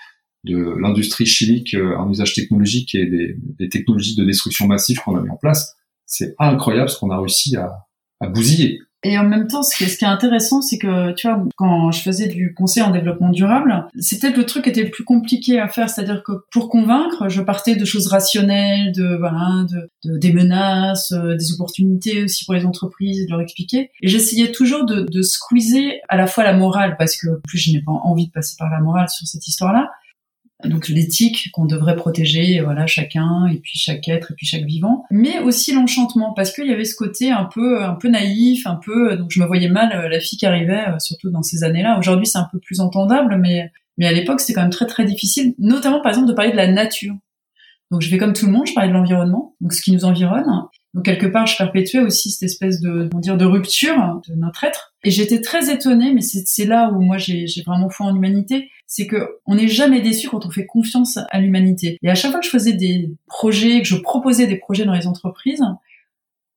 de l'industrie chimique euh, un usage technologique et des, des technologies de destruction massive qu'on a mis en place, c'est incroyable ce qu'on a réussi à, à bousiller. Et en même temps, ce qui est, intéressant, c'est que, tu vois, quand je faisais du conseil en développement durable, peut-être le truc qui était le plus compliqué à faire. C'est-à-dire que pour convaincre, je partais de choses rationnelles, de, voilà, de, des menaces, euh, des opportunités aussi pour les entreprises, de leur expliquer. Et j'essayais toujours de, de squeezer à la fois la morale, parce que plus je n'ai pas envie de passer par la morale sur cette histoire-là, donc l'éthique qu'on devrait protéger, voilà chacun et puis chaque être et puis chaque vivant, mais aussi l'enchantement parce qu'il y avait ce côté un peu un peu naïf, un peu donc je me voyais mal euh, la fille qui arrivait euh, surtout dans ces années-là. Aujourd'hui c'est un peu plus entendable, mais mais à l'époque c'était quand même très très difficile, notamment par exemple de parler de la nature. Donc je fais comme tout le monde, je parlais de l'environnement, donc ce qui nous environne. Donc quelque part, je perpétuais aussi cette espèce de, dire, de rupture de notre être. Et j'étais très étonnée, mais c'est là où moi j'ai vraiment foi en l'humanité, c'est que on n'est jamais déçu quand on fait confiance à l'humanité. Et à chaque fois que je faisais des projets, que je proposais des projets dans les entreprises,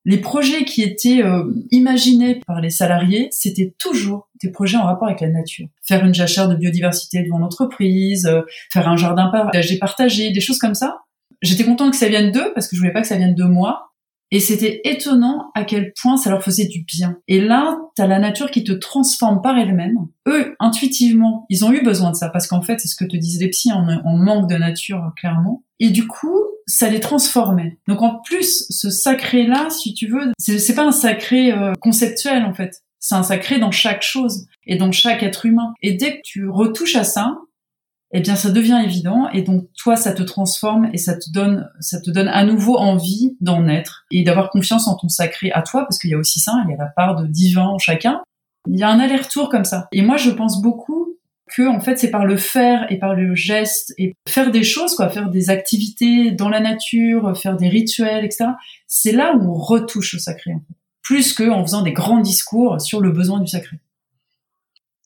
les projets qui étaient euh, imaginés par les salariés, c'était toujours des projets en rapport avec la nature. Faire une jachère de biodiversité devant l'entreprise, euh, faire un jardin partagé, partagé, des choses comme ça. J'étais contente que ça vienne d'eux parce que je voulais pas que ça vienne de moi. Et c'était étonnant à quel point ça leur faisait du bien. Et là, t'as la nature qui te transforme par elle-même. Eux, intuitivement, ils ont eu besoin de ça parce qu'en fait, c'est ce que te disent les psys, on, manque de nature clairement. Et du coup, ça les transformait. Donc en plus, ce sacré-là, si tu veux, c'est pas un sacré euh, conceptuel en fait. C'est un sacré dans chaque chose et dans chaque être humain. Et dès que tu retouches à ça, eh bien ça devient évident et donc toi ça te transforme et ça te donne ça te donne à nouveau envie d'en être et d'avoir confiance en ton sacré à toi parce qu'il y a aussi ça, il y a la part de divin en chacun. Il y a un aller-retour comme ça. Et moi je pense beaucoup que en fait c'est par le faire et par le geste et faire des choses quoi, faire des activités dans la nature, faire des rituels etc. C'est là où on retouche au sacré en fait. plus que en faisant des grands discours sur le besoin du sacré.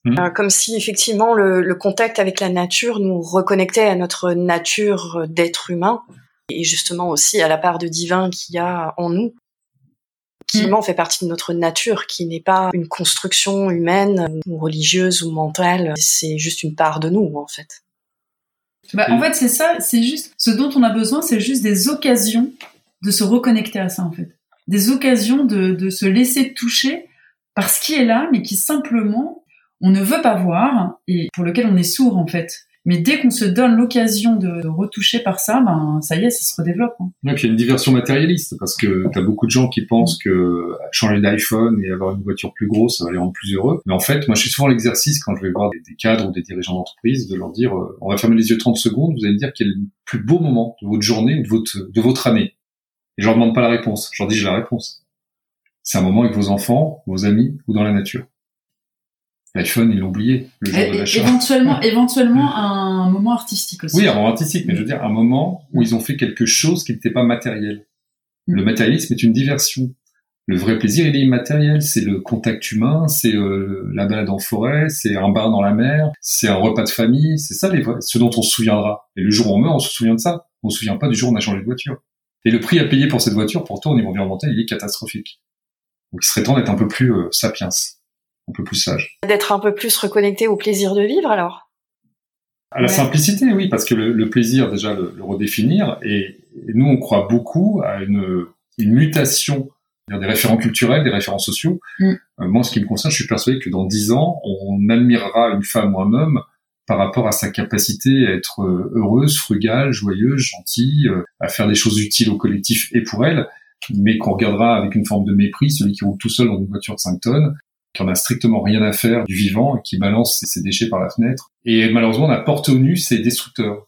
Mmh. Euh, comme si effectivement le, le, contact avec la nature nous reconnectait à notre nature d'être humain et justement aussi à la part de divin qu'il y a en nous, qui mmh. fait partie de notre nature, qui n'est pas une construction humaine ou religieuse ou mentale, c'est juste une part de nous en fait. Bah, en fait, c'est ça, c'est juste, ce dont on a besoin, c'est juste des occasions de se reconnecter à ça, en fait. Des occasions de, de se laisser toucher par ce qui est là, mais qui simplement, on ne veut pas voir et pour lequel on est sourd, en fait. Mais dès qu'on se donne l'occasion de, retoucher par ça, ben ça y est, ça se redéveloppe. Hein. il y a une diversion matérialiste parce que tu as beaucoup de gens qui pensent que changer d'iPhone et avoir une voiture plus grosse, ça va les rendre plus heureux. Mais en fait, moi, je suis souvent l'exercice quand je vais voir des, cadres ou des dirigeants d'entreprise de leur dire, euh, on va fermer les yeux 30 secondes, vous allez me dire quel est le plus beau moment de votre journée ou de votre, de votre année. Et je leur demande pas la réponse, je leur dis j'ai la réponse. C'est un moment avec vos enfants, vos amis ou dans la nature l'iPhone, il l'a oublié le jour de l'achat. Éventuellement, éventuellement un moment artistique aussi. Oui, un moment artistique, mais je veux dire un moment où ils ont fait quelque chose qui n'était pas matériel. Le mm. matérialisme est une diversion. Le vrai plaisir, il est immatériel. C'est le contact humain, c'est euh, la balade en forêt, c'est un bar dans la mer, c'est un repas de famille. C'est ça les ce dont on se souviendra. Et le jour où on meurt, on se souvient de ça. On se souvient pas du jour où on a changé de voiture. Et le prix à payer pour cette voiture, pourtant, au niveau environnemental, il est catastrophique. Donc, il serait temps d'être un peu plus euh, sapiens un peu plus sage. D'être un peu plus reconnecté au plaisir de vivre alors? À la simplicité, oui, parce que le, plaisir, déjà, le, redéfinir, et, nous, on croit beaucoup à une, une mutation des référents culturels, des référents sociaux. Mm. Euh, moi, ce qui me concerne, je suis persuadé que dans dix ans, on admirera une femme ou un homme par rapport à sa capacité à être euh, heureuse, frugale, joyeuse, gentille, euh, à faire des choses utiles au collectif et pour elle, mais qu'on regardera avec une forme de mépris celui qui roule tout seul dans une voiture de 5 tonnes qui en a strictement rien à faire du vivant, qui balance ses déchets par la fenêtre. Et malheureusement, la porte au nu ses destructeurs.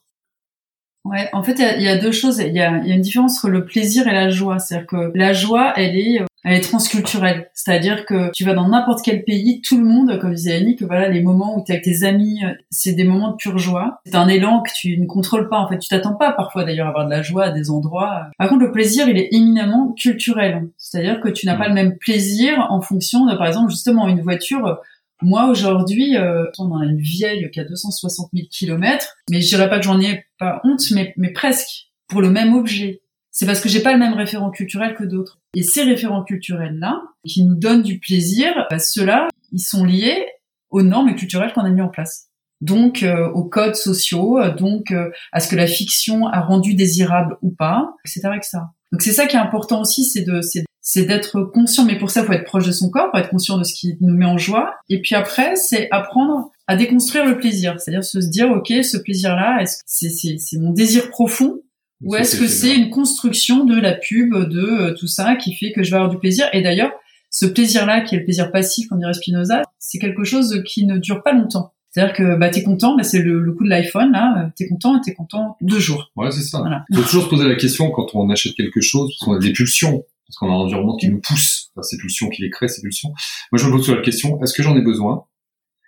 Ouais, en fait, il y, a deux choses. Il y a, y a, une différence entre le plaisir et la joie. C'est-à-dire que la joie, elle est, elle est transculturelle. C'est-à-dire que tu vas dans n'importe quel pays, tout le monde, comme disait Annie, que voilà, les moments où tu es avec tes amis, c'est des moments de pure joie. C'est un élan que tu ne contrôles pas. En fait, tu t'attends pas parfois d'ailleurs à avoir de la joie à des endroits. Par contre, le plaisir, il est éminemment culturel. C'est-à-dire que tu n'as pas le même plaisir en fonction de, par exemple, justement, une voiture moi aujourd'hui, euh, on a une vieille qui a 260 000 kilomètres, mais je dirais pas que j'en ai pas honte, mais, mais presque pour le même objet. C'est parce que j'ai pas le même référent culturel que d'autres. Et ces référents culturels là, qui nous donnent du plaisir, bah, ceux-là, ils sont liés aux normes culturelles qu'on a mis en place. Donc euh, aux codes sociaux, donc euh, à ce que la fiction a rendu désirable ou pas, etc., etc. Donc c'est ça qui est important aussi, c'est de, c'est d'être conscient, mais pour ça, il faut être proche de son corps, pour être conscient de ce qui nous met en joie. Et puis après, c'est apprendre à déconstruire le plaisir, c'est-à-dire se dire, ok, ce plaisir-là, est-ce que c'est, c'est, mon désir profond ou est-ce que c'est une construction de la pub, de euh, tout ça, qui fait que je vais avoir du plaisir? Et d'ailleurs, ce plaisir-là, qui est le plaisir passif, on dirait Spinoza, c'est quelque chose qui ne dure pas longtemps. C'est-à-dire que bah t'es content, bah, c'est le, coup de l'iPhone là, euh, t'es content t'es content deux jours. Ouais, c'est ça. Il faut toujours se poser la question quand on achète quelque chose, parce qu'on a des pulsions parce qu'on a un environnement qui nous pousse vers ces pulsions, qui les crée, ces pulsions. Moi, je me pose sur la question, est-ce que j'en ai besoin?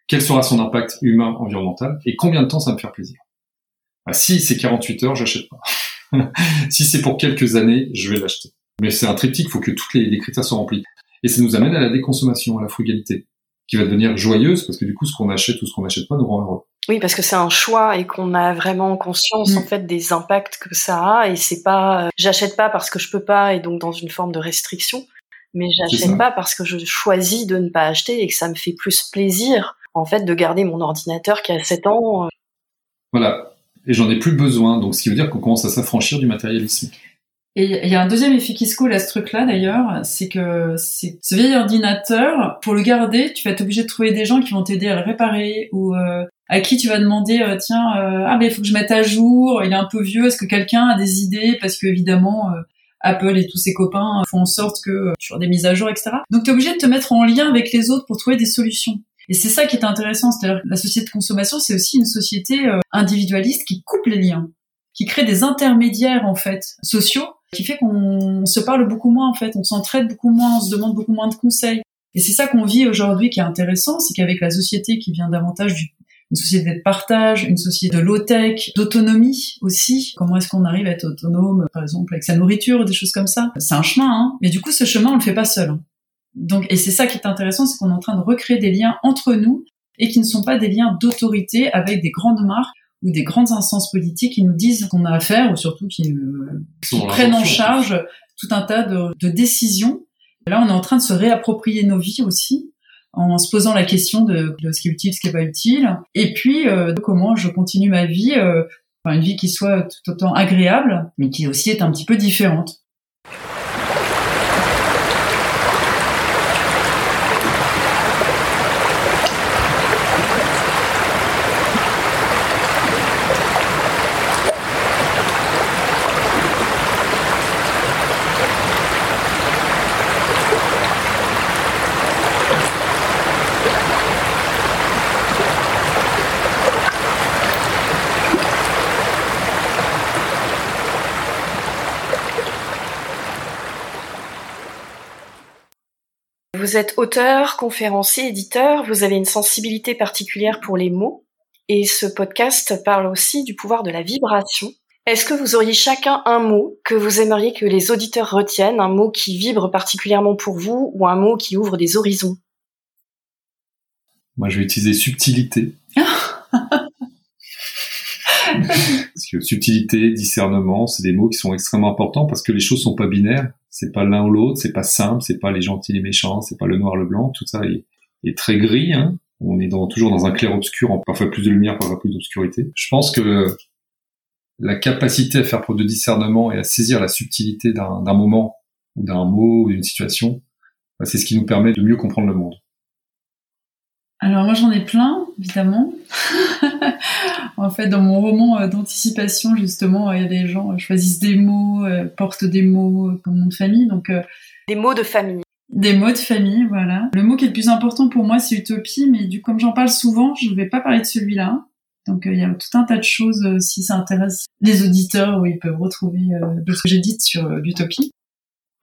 Quel sera son impact humain, environnemental? Et combien de temps ça me faire plaisir? Bah, Si c'est 48 heures, j'achète pas. si c'est pour quelques années, je vais l'acheter. Mais c'est un triptyque, il faut que tous les, les critères soient remplis. Et ça nous amène à la déconsommation, à la frugalité, qui va devenir joyeuse, parce que du coup, ce qu'on achète ou ce qu'on n'achète pas nous rend heureux. Oui, parce que c'est un choix et qu'on a vraiment conscience en mm. fait des impacts que ça a et c'est pas euh, j'achète pas parce que je peux pas et donc dans une forme de restriction, mais j'achète pas parce que je choisis de ne pas acheter et que ça me fait plus plaisir en fait de garder mon ordinateur qui a 7 ans. Euh. Voilà, et j'en ai plus besoin, donc ce qui veut dire qu'on commence à s'affranchir du matérialisme. Et il y a un deuxième effet qui se coule à ce truc-là d'ailleurs, c'est que ce vieil ordinateur, pour le garder, tu vas être obligé de trouver des gens qui vont t'aider à le réparer ou euh, à qui tu vas demander euh, tiens euh, ah ben il faut que je mette à jour, il est un peu vieux, est-ce que quelqu'un a des idées? Parce que évidemment Apple et tous ses copains font en sorte que tu aies des mises à jour etc. Donc tu es obligé de te mettre en lien avec les autres pour trouver des solutions. Et c'est ça qui est intéressant, c'est-à-dire la société de consommation, c'est aussi une société individualiste qui coupe les liens, qui crée des intermédiaires en fait sociaux qui fait qu'on se parle beaucoup moins en fait, on s'entraide beaucoup moins, on se demande beaucoup moins de conseils. Et c'est ça qu'on vit aujourd'hui qui est intéressant, c'est qu'avec la société qui vient davantage du une société de partage, une société de low-tech, d'autonomie aussi. Comment est-ce qu'on arrive à être autonome, par exemple, avec sa nourriture, des choses comme ça C'est un chemin, hein. Mais du coup, ce chemin, on le fait pas seul. Donc, et c'est ça qui est intéressant, c'est qu'on est en train de recréer des liens entre nous et qui ne sont pas des liens d'autorité avec des grandes marques ou des grandes instances politiques qui nous disent qu'on a à faire, ou surtout qui, euh, prennent en charge tout un tas de, de, décisions. là, on est en train de se réapproprier nos vies aussi, en se posant la question de, de ce qui est utile, ce qui est pas utile, et puis euh, de comment je continue ma vie euh, Enfin, une vie qui soit tout autant agréable, mais qui aussi est un petit peu différente. Vous êtes auteur, conférencier, éditeur, vous avez une sensibilité particulière pour les mots, et ce podcast parle aussi du pouvoir de la vibration. Est-ce que vous auriez chacun un mot que vous aimeriez que les auditeurs retiennent, un mot qui vibre particulièrement pour vous, ou un mot qui ouvre des horizons? Moi, je vais utiliser subtilité. parce que subtilité, discernement, c'est des mots qui sont extrêmement importants parce que les choses sont pas binaires. C'est pas l'un ou l'autre, c'est pas simple, c'est pas les gentils les méchants, c'est pas le noir le blanc. Tout ça est, très gris. Hein. On est toujours dans un clair obscur, parfois plus de lumière, parfois plus d'obscurité. Je pense que la capacité à faire preuve de discernement et à saisir la subtilité d'un moment d'un mot ou d'une situation, bah, c'est ce qui nous permet de mieux comprendre le monde. Alors moi j'en ai plein, évidemment. en fait, dans mon roman euh, d'anticipation, justement, il y a des gens euh, choisissent des mots, euh, portent des mots comme nom de famille, donc des mots de famille. Des mots de famille, voilà. Le mot qui est le plus important pour moi, c'est utopie, mais du comme j'en parle souvent, je ne vais pas parler de celui-là. Donc il y a tout un tas de choses si ça intéresse les auditeurs où ils peuvent retrouver de ce que j'ai dit sur l'utopie.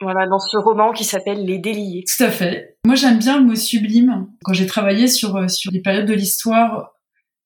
Voilà, dans ce roman qui s'appelle Les Déliés. Tout à fait. Moi, j'aime bien le mot sublime. Quand j'ai travaillé sur euh, sur les périodes de l'histoire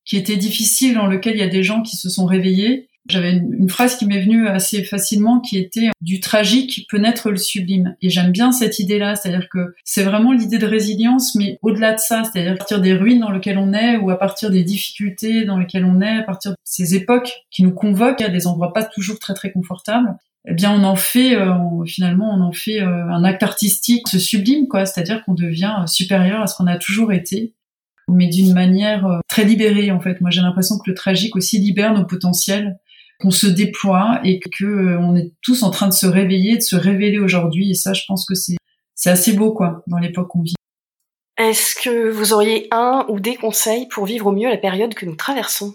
qui étaient difficiles, dans lesquelles il y a des gens qui se sont réveillés, j'avais une, phrase qui m'est venue assez facilement, qui était du tragique peut naître le sublime. Et j'aime bien cette idée-là, c'est-à-dire que c'est vraiment l'idée de résilience, mais au-delà de ça, c'est-à-dire à partir des ruines dans lesquelles on est, ou à partir des difficultés dans lesquelles on est, à partir de ces époques qui nous convoquent à des endroits pas toujours très très confortables, eh bien on en fait euh, finalement on en fait euh, un acte artistique ce sublime quoi. C'est-à-dire qu'on devient euh, supérieur à ce qu'on a toujours été mais d'une manière très libérée en fait. Moi j'ai l'impression que le tragique aussi libère nos potentiels qu'on se déploie et que on est tous en train de se réveiller de se révéler aujourd'hui. Et ça je pense que c'est c'est assez beau quoi dans l'époque qu'on vit. Est-ce que vous auriez un ou des conseils pour vivre au mieux la période que nous traversons?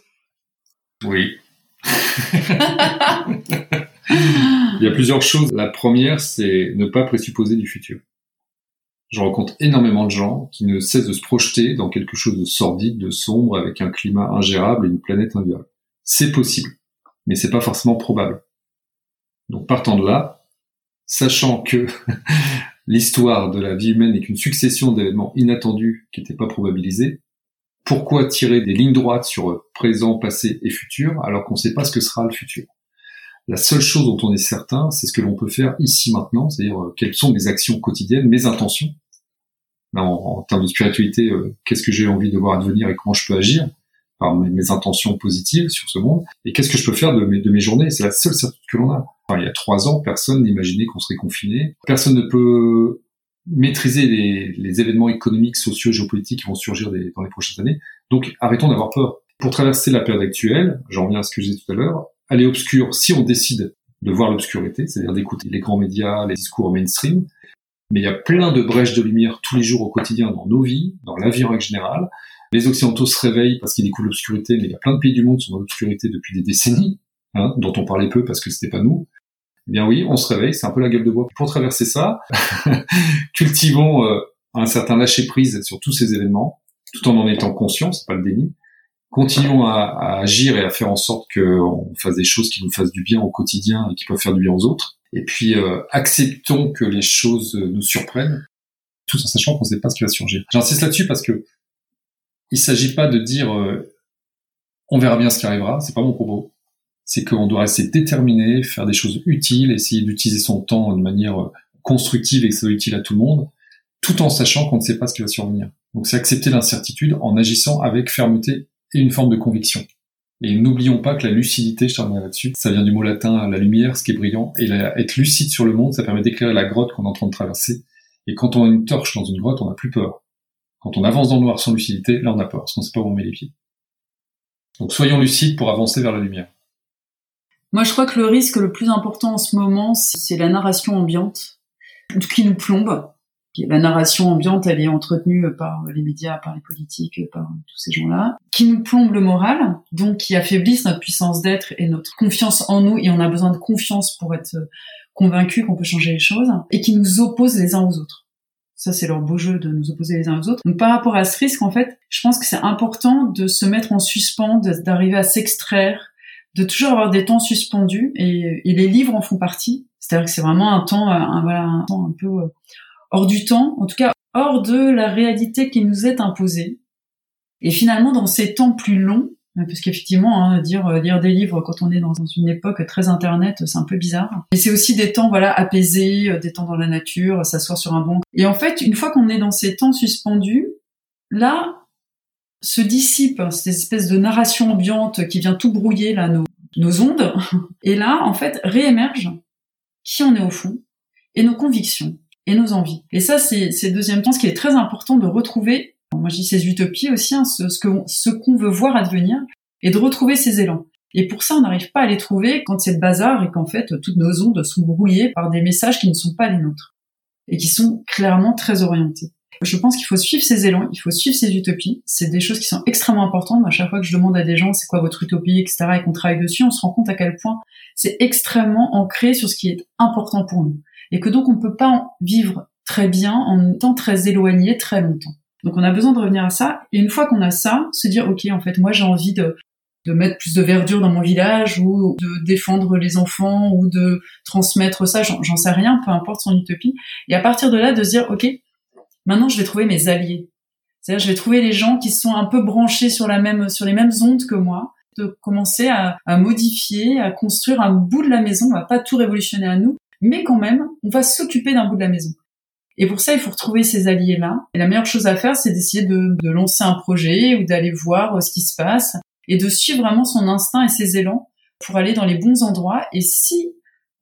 Oui Il y a plusieurs choses. La première, c'est ne pas présupposer du futur. Je rencontre énormément de gens qui ne cessent de se projeter dans quelque chose de sordide, de sombre, avec un climat ingérable et une planète invivable. C'est possible, mais c'est pas forcément probable. Donc partant de là, sachant que l'histoire de la vie humaine n'est qu'une succession d'événements inattendus qui n'étaient pas probabilisés, pourquoi tirer des lignes droites sur présent, passé et futur alors qu'on ne sait pas ce que sera le futur? La seule chose dont on est certain, c'est ce que l'on peut faire ici maintenant, c'est-à-dire euh, quelles sont mes actions quotidiennes, mes intentions. Ben, en, termes de spiritualité, euh, qu'est-ce que j'ai envie de voir advenir et comment je peux agir par mes, intentions positives sur ce monde, et qu'est-ce que je peux faire de mes, journées. C'est la seule certitude que l'on a. il y a trois ans, personne n'imaginait qu'on serait confiné. Personne ne peut maîtriser les, événements économiques, sociaux, géopolitiques qui vont surgir dans les prochaines années. Donc arrêtons d'avoir peur. Pour traverser la période actuelle, j'en reviens à ce que je disais tout à l'heure, elle est obscure si on décide de voir l'obscurité, c'est-à-dire d'écouter les grands médias, les discours mainstream. Mais il y a plein de brèches de lumière tous les jours au quotidien dans nos vies, dans la vie en règle générale. Les Occidentaux se réveillent parce qu'ils découvrent l'obscurité, mais il y a plein de pays du monde qui sont dans l'obscurité depuis des décennies, hein, dont on parlait peu parce que c'était pas nous. Eh bien oui, on se réveille, c'est un peu la gueule de bois. Pour traverser ça, cultivons euh, un certain lâcher prise sur tous ces événements, tout en en étant conscient, c'est pas le déni, continuons à, agir et à faire en sorte qu'on fasse des choses qui nous fassent du bien au quotidien et qui peuvent faire du bien aux autres. Et puis euh, acceptons que les choses nous surprennent, tout en sachant qu'on ne sait pas ce qui va surgir. J'insiste là-dessus parce que il s'agit pas de dire euh, on verra bien ce qui arrivera, c'est pas mon propos. C'est qu'on doit rester déterminé, faire des choses utiles, essayer d'utiliser son temps de manière euh, constructive et que ça soit utile à tout le monde, tout en sachant qu'on ne sait pas ce qui va survenir. Donc c'est accepter l'incertitude en agissant avec fermeté une forme de conviction. Et n'oublions pas que la lucidité, je terminerai là-dessus, ça vient du mot latin la lumière, ce qui est brillant, et être lucide sur le monde, ça permet d'éclairer la grotte qu'on est en train de traverser. Et quand on a une torche dans une grotte, on n'a plus peur. Quand on avance dans le noir sans lucidité, là on a peur, parce qu'on ne sait pas où on met les pieds. Donc soyons lucides pour avancer vers la lumière. Moi, je crois que le risque le plus important en ce moment, c'est la narration ambiante, qui nous plombe. La narration ambiante, elle est entretenue par les médias, par les politiques, par tous ces gens-là, qui nous plombe le moral, donc qui affaiblissent notre puissance d'être et notre confiance en nous, et on a besoin de confiance pour être convaincu qu'on peut changer les choses, et qui nous opposent les uns aux autres. Ça, c'est leur beau jeu de nous opposer les uns aux autres. Donc, par rapport à ce risque, en fait, je pense que c'est important de se mettre en suspens, d'arriver à s'extraire, de toujours avoir des temps suspendus, et, les livres en font partie. C'est-à-dire que c'est vraiment un temps, un, voilà, un temps un peu euh, hors du temps, en tout cas hors de la réalité qui nous est imposée. Et finalement, dans ces temps plus longs, parce qu'effectivement, hein, dire euh, lire des livres quand on est dans une époque très internet, c'est un peu bizarre. Et c'est aussi des temps voilà apaisés, euh, des temps dans la nature, s'asseoir sur un banc. Et en fait, une fois qu'on est dans ces temps suspendus, là se dissipe cette espèce de narration ambiante qui vient tout brouiller là nos, nos ondes. Et là, en fait, réémerge qui on est au fond et nos convictions et nos envies. Et ça, c'est le deuxième temps, ce qui est très important de retrouver moi je dis ces utopies aussi, hein, ce, ce qu'on veut voir advenir, et de retrouver ces élans. Et pour ça, on n'arrive pas à les trouver quand c'est le bazar et qu'en fait, toutes nos ondes sont brouillées par des messages qui ne sont pas les nôtres et qui sont clairement très orientés. Je pense qu'il faut suivre ces élans, il faut suivre ces utopies. C'est des choses qui sont extrêmement importantes. À chaque fois que je demande à des gens c'est quoi votre utopie, etc., et qu'on travaille dessus, on se rend compte à quel point c'est extrêmement ancré sur ce qui est important pour nous. Et que donc on ne peut pas vivre très bien en étant très éloigné très longtemps. Donc on a besoin de revenir à ça. Et une fois qu'on a ça, se dire ok, en fait, moi j'ai envie de, de mettre plus de verdure dans mon village ou de défendre les enfants ou de transmettre ça, j'en sais rien, peu importe son utopie. Et à partir de là, de se dire ok, maintenant je vais trouver mes alliés. C'est-à-dire je vais trouver les gens qui sont un peu branchés sur la même sur les mêmes ondes que moi de commencer à, à modifier, à construire un bout de la maison. On va pas tout révolutionner à nous, mais quand même, on va s'occuper d'un bout de la maison. Et pour ça, il faut retrouver ces alliés-là. Et la meilleure chose à faire, c'est d'essayer de, lancer un projet ou d'aller voir euh, ce qui se passe et de suivre vraiment son instinct et ses élans pour aller dans les bons endroits. Et si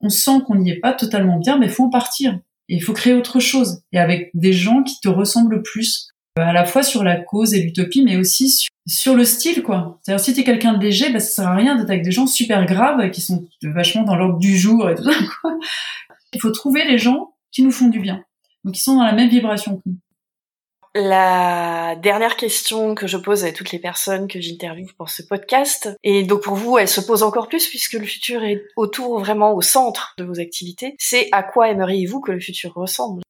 on sent qu'on n'y est pas totalement bien, mais il faut en partir. Et il faut créer autre chose. Et avec des gens qui te ressemblent plus, euh, à la fois sur la cause et l'utopie, mais aussi sur, le style, quoi. C'est-à-dire, si t'es quelqu'un de léger, bah, ça sert à rien d'être avec des gens super graves qui sont vachement dans l'ordre du jour et tout ça, quoi. Il faut trouver les gens qui nous font du bien. Donc ils sont dans la même vibration que nous. La dernière question que je pose à toutes les personnes que j'interviewe pour ce podcast, et donc pour vous, elle se pose encore plus puisque le futur est autour, vraiment au centre de vos activités, c'est à quoi aimeriez-vous que le futur ressemble?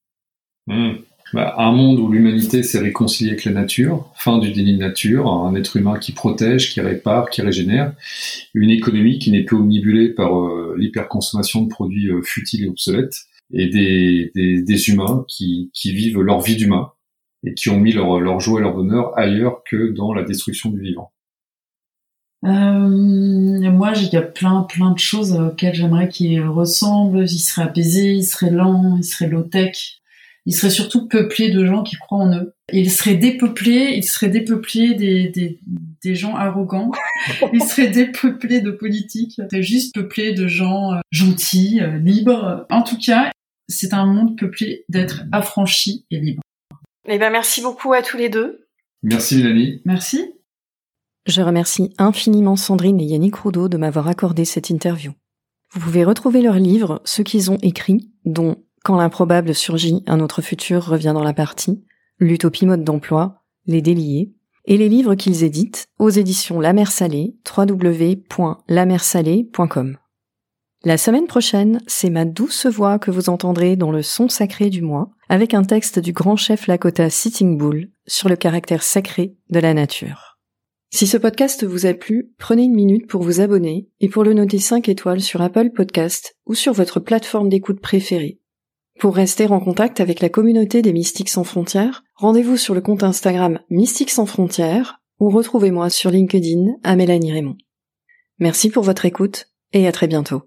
Hmm. Bah, Un monde où l'humanité s'est réconciliée avec la nature, fin du déni de nature, un être humain qui protège, qui répare, qui régénère, une économie qui n'est plus omnibulée par euh, l'hyperconsommation de produits euh, futiles et obsolètes, et des, humains qui, vivent leur vie d'humain et qui ont mis leur, joie et leur bonheur ailleurs que dans la destruction du vivant. Euh, moi, il y a plein, plein de choses auxquelles j'aimerais qu'ils ressemblent. Ils seraient apaisés, ils seraient lents, ils seraient low-tech. Ils seraient surtout peuplés de gens qui croient en eux. Ils seraient dépeuplés, ils seraient dépeuplés des, des, des gens arrogants. Ils seraient dépeuplés de politiques. Ils juste peuplés de gens euh, gentils, euh, libres. En tout cas, c'est un monde peuplé d'êtres affranchis et libres. Eh ben, merci beaucoup à tous les deux. Merci Mélanie. Merci. Je remercie infiniment Sandrine et Yannick Roudot de m'avoir accordé cette interview. Vous pouvez retrouver leurs livres, ceux qu'ils ont écrits, dont Quand l'improbable surgit, un autre futur revient dans la partie, L'utopie mode d'emploi, Les déliés, et les livres qu'ils éditent aux éditions La Mer Salée, www.lamersalée.com. La semaine prochaine, c'est ma douce voix que vous entendrez dans le son sacré du mois, avec un texte du grand chef Lakota Sitting Bull sur le caractère sacré de la nature. Si ce podcast vous a plu, prenez une minute pour vous abonner et pour le noter 5 étoiles sur Apple Podcast ou sur votre plateforme d'écoute préférée. Pour rester en contact avec la communauté des Mystiques sans frontières, rendez-vous sur le compte Instagram Mystiques sans frontières ou retrouvez-moi sur LinkedIn à Mélanie Raymond. Merci pour votre écoute et à très bientôt.